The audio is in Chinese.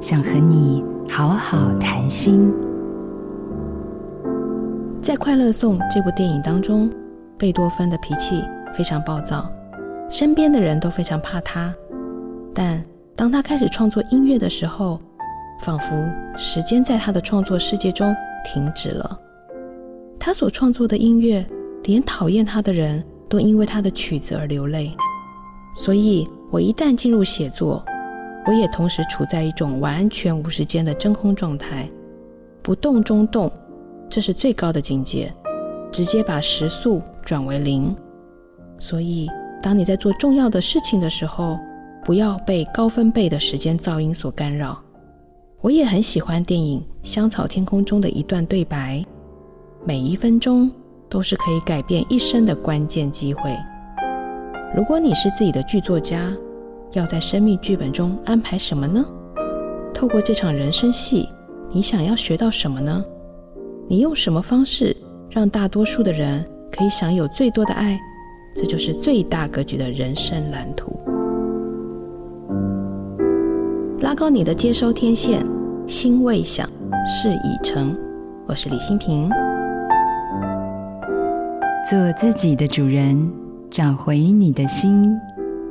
想和你好好谈心。在《快乐颂》这部电影当中，贝多芬的脾气非常暴躁，身边的人都非常怕他。但当他开始创作音乐的时候，仿佛时间在他的创作世界中停止了。他所创作的音乐，连讨厌他的人都因为他的曲子而流泪。所以，我一旦进入写作，我也同时处在一种完全无时间的真空状态，不动中动，这是最高的境界，直接把时速转为零。所以，当你在做重要的事情的时候，不要被高分贝的时间噪音所干扰。我也很喜欢电影《香草天空》中的一段对白，每一分钟都是可以改变一生的关键机会。如果你是自己的剧作家，要在生命剧本中安排什么呢？透过这场人生戏，你想要学到什么呢？你用什么方式让大多数的人可以享有最多的爱？这就是最大格局的人生蓝图。拉高你的接收天线，心未想，事已成。我是李新平，做自己的主人，找回你的心。